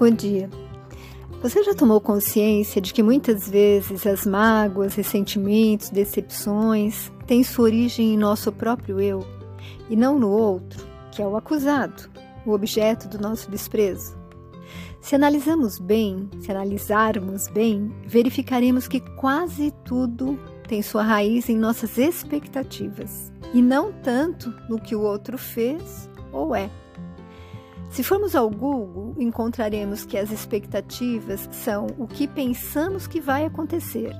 Bom dia. Você já tomou consciência de que muitas vezes as mágoas, ressentimentos, decepções têm sua origem em nosso próprio eu e não no outro, que é o acusado, o objeto do nosso desprezo? Se analisamos bem, se analisarmos bem, verificaremos que quase tudo tem sua raiz em nossas expectativas e não tanto no que o outro fez ou é. Se formos ao Google, encontraremos que as expectativas são o que pensamos que vai acontecer,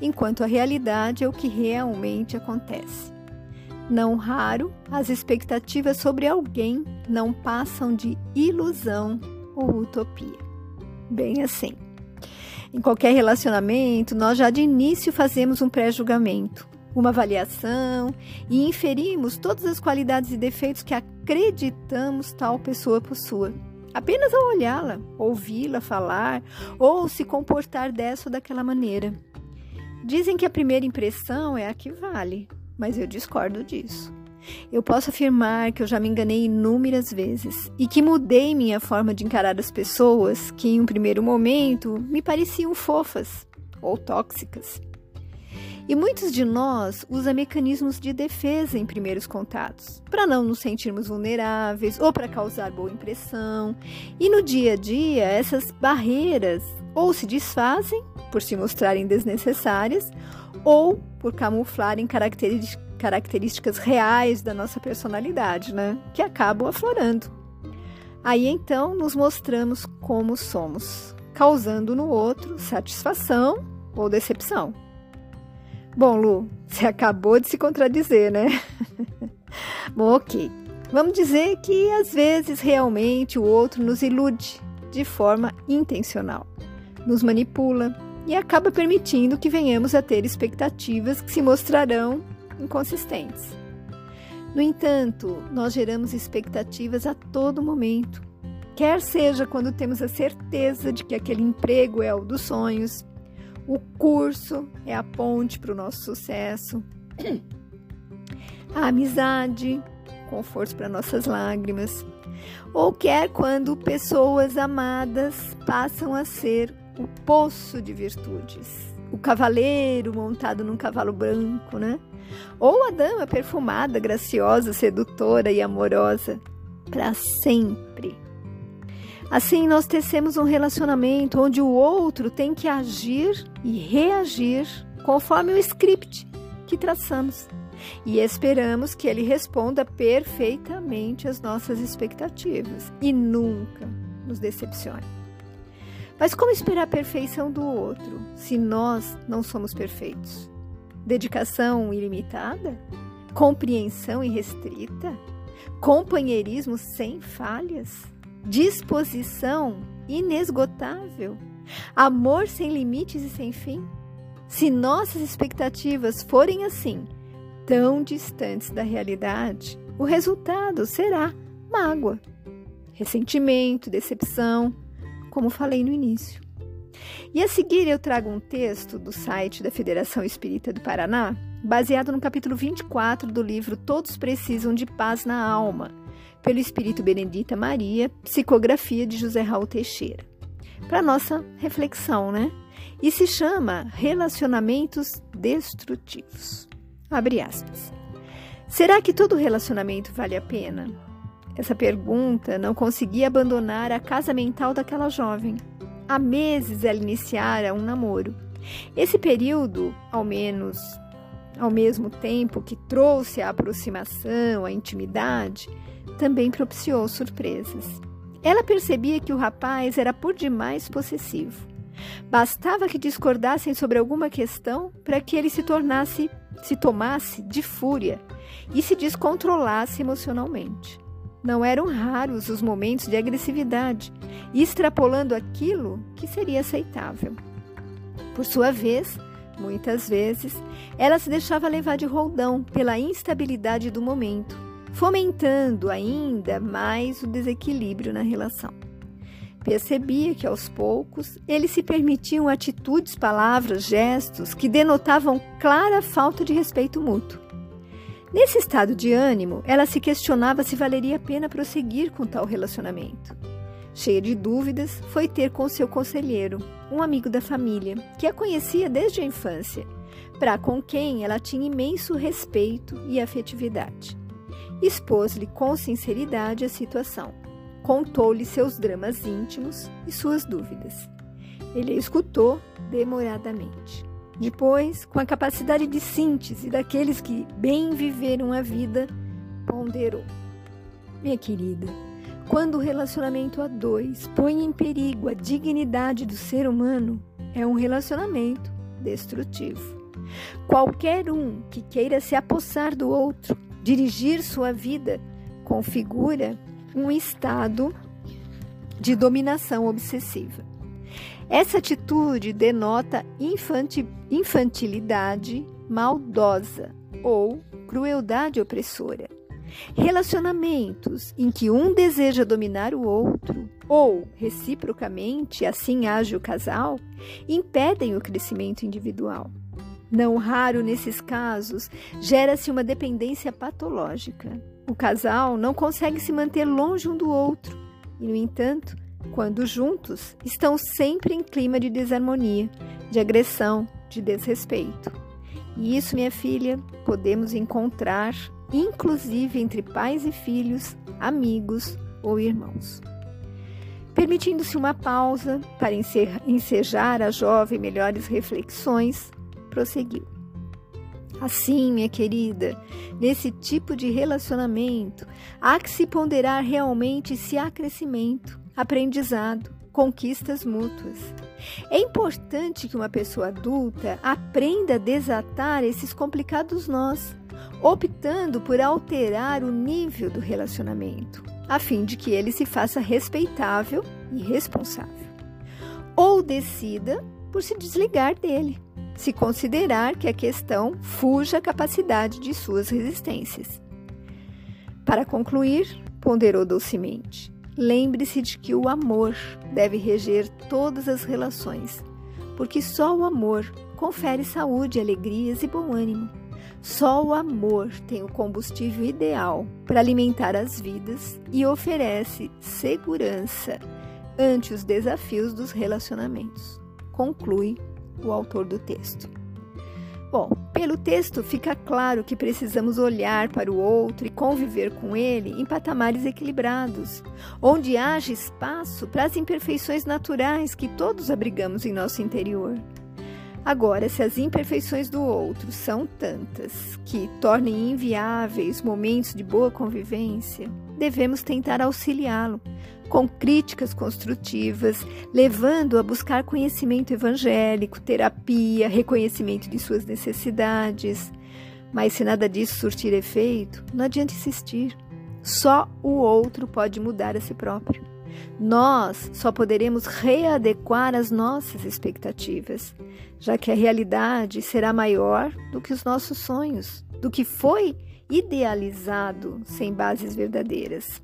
enquanto a realidade é o que realmente acontece. Não raro, as expectativas sobre alguém não passam de ilusão ou utopia. Bem assim. Em qualquer relacionamento, nós já de início fazemos um pré-julgamento, uma avaliação e inferimos todas as qualidades e defeitos que acreditamos tal pessoa possua. Apenas ao olhá-la, ouvi-la falar ou se comportar dessa ou daquela maneira. Dizem que a primeira impressão é a que vale, mas eu discordo disso. Eu posso afirmar que eu já me enganei inúmeras vezes e que mudei minha forma de encarar as pessoas que, em um primeiro momento, me pareciam fofas ou tóxicas. E muitos de nós usam mecanismos de defesa em primeiros contatos, para não nos sentirmos vulneráveis ou para causar boa impressão. E no dia a dia, essas barreiras ou se desfazem por se mostrarem desnecessárias ou por camuflarem características reais da nossa personalidade, né? Que acabam aflorando. Aí então nos mostramos como somos, causando no outro satisfação ou decepção. Bom, Lu, você acabou de se contradizer, né? Bom, ok. Vamos dizer que às vezes realmente o outro nos ilude de forma intencional, nos manipula e acaba permitindo que venhamos a ter expectativas que se mostrarão inconsistentes. No entanto, nós geramos expectativas a todo momento, quer seja quando temos a certeza de que aquele emprego é o dos sonhos, o curso é a ponte para o nosso sucesso. A amizade, conforto para nossas lágrimas. Ou quer quando pessoas amadas passam a ser o poço de virtudes. O cavaleiro montado num cavalo branco, né? Ou a dama perfumada, graciosa, sedutora e amorosa para sempre. Assim, nós tecemos um relacionamento onde o outro tem que agir e reagir conforme o script que traçamos e esperamos que ele responda perfeitamente às nossas expectativas e nunca nos decepcione. Mas como esperar a perfeição do outro se nós não somos perfeitos? Dedicação ilimitada? Compreensão irrestrita? Companheirismo sem falhas? Disposição inesgotável, amor sem limites e sem fim? Se nossas expectativas forem assim, tão distantes da realidade, o resultado será mágoa, ressentimento, decepção, como falei no início. E a seguir eu trago um texto do site da Federação Espírita do Paraná, baseado no capítulo 24 do livro Todos Precisam de Paz na Alma, pelo Espírito Benedita Maria, psicografia de José Raul Teixeira. Para nossa reflexão, né? E se chama Relacionamentos Destrutivos. Abre aspas. Será que todo relacionamento vale a pena? Essa pergunta não conseguia abandonar a casa mental daquela jovem. Há meses ela iniciara um namoro. Esse período, ao menos ao mesmo tempo que trouxe a aproximação, a intimidade, também propiciou surpresas. Ela percebia que o rapaz era por demais possessivo. Bastava que discordassem sobre alguma questão para que ele se tornasse, se tomasse de fúria e se descontrolasse emocionalmente. Não eram raros os momentos de agressividade, extrapolando aquilo que seria aceitável. Por sua vez, muitas vezes, ela se deixava levar de roldão pela instabilidade do momento fomentando ainda mais o desequilíbrio na relação. Percebia que aos poucos eles se permitiam atitudes, palavras, gestos que denotavam clara falta de respeito mútuo. Nesse estado de ânimo, ela se questionava se valeria a pena prosseguir com tal relacionamento. Cheia de dúvidas, foi ter com seu conselheiro, um amigo da família, que a conhecia desde a infância, para com quem ela tinha imenso respeito e afetividade. Expôs-lhe com sinceridade a situação. Contou-lhe seus dramas íntimos e suas dúvidas. Ele a escutou demoradamente. Depois, com a capacidade de síntese daqueles que bem viveram a vida, ponderou: Minha querida, quando o relacionamento a dois põe em perigo a dignidade do ser humano, é um relacionamento destrutivo. Qualquer um que queira se apossar do outro, dirigir sua vida, configura um estado de dominação obsessiva. Essa atitude denota infantilidade maldosa ou crueldade opressora. Relacionamentos em que um deseja dominar o outro ou, reciprocamente, assim age o casal, impedem o crescimento individual. Não raro nesses casos, gera-se uma dependência patológica. O casal não consegue se manter longe um do outro e, no entanto, quando juntos, estão sempre em clima de desarmonia, de agressão, de desrespeito. E isso, minha filha, podemos encontrar inclusive entre pais e filhos, amigos ou irmãos. Permitindo-se uma pausa para ensejar a jovem melhores reflexões, prosseguiu. Assim, minha querida, nesse tipo de relacionamento, há que se ponderar realmente se há crescimento, aprendizado, conquistas mútuas. É importante que uma pessoa adulta aprenda a desatar esses complicados nós, optando por alterar o nível do relacionamento, a fim de que ele se faça respeitável e responsável. Ou decida por se desligar dele, se considerar que a questão fuja a capacidade de suas resistências. Para concluir, ponderou docemente: Lembre-se de que o amor deve reger todas as relações, porque só o amor confere saúde, alegrias e bom ânimo. Só o amor tem o combustível ideal para alimentar as vidas e oferece segurança ante os desafios dos relacionamentos. Conclui o autor do texto. Bom, pelo texto fica claro que precisamos olhar para o outro e conviver com ele em patamares equilibrados, onde haja espaço para as imperfeições naturais que todos abrigamos em nosso interior. Agora, se as imperfeições do outro são tantas que tornem inviáveis momentos de boa convivência, devemos tentar auxiliá-lo com críticas construtivas, levando a buscar conhecimento evangélico, terapia, reconhecimento de suas necessidades. Mas se nada disso surtir efeito, não adianta insistir. Só o outro pode mudar a si próprio. Nós só poderemos readequar as nossas expectativas, já que a realidade será maior do que os nossos sonhos, do que foi idealizado sem bases verdadeiras.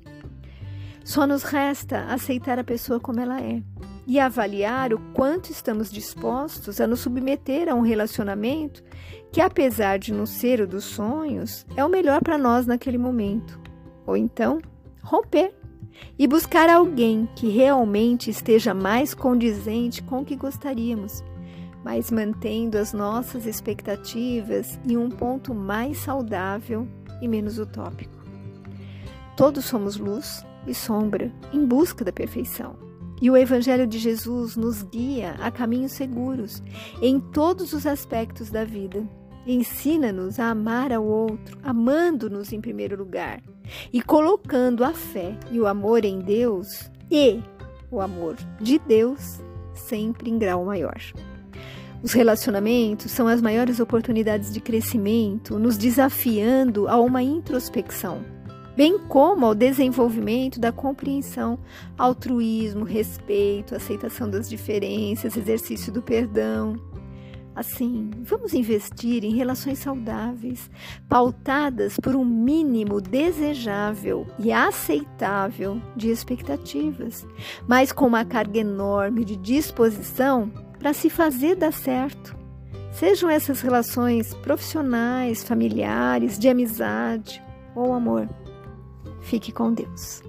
Só nos resta aceitar a pessoa como ela é e avaliar o quanto estamos dispostos a nos submeter a um relacionamento que, apesar de não ser o dos sonhos, é o melhor para nós naquele momento. Ou então, romper e buscar alguém que realmente esteja mais condizente com o que gostaríamos, mas mantendo as nossas expectativas em um ponto mais saudável e menos utópico. Todos somos luz e sombra em busca da perfeição. E o Evangelho de Jesus nos guia a caminhos seguros em todos os aspectos da vida. Ensina-nos a amar ao outro, amando-nos em primeiro lugar e colocando a fé e o amor em Deus e o amor de Deus sempre em grau maior. Os relacionamentos são as maiores oportunidades de crescimento, nos desafiando a uma introspecção bem como ao desenvolvimento da compreensão, altruísmo, respeito, aceitação das diferenças, exercício do perdão. Assim, vamos investir em relações saudáveis, pautadas por um mínimo desejável e aceitável de expectativas, mas com uma carga enorme de disposição para se fazer dar certo. Sejam essas relações profissionais, familiares, de amizade ou amor. Fique com Deus.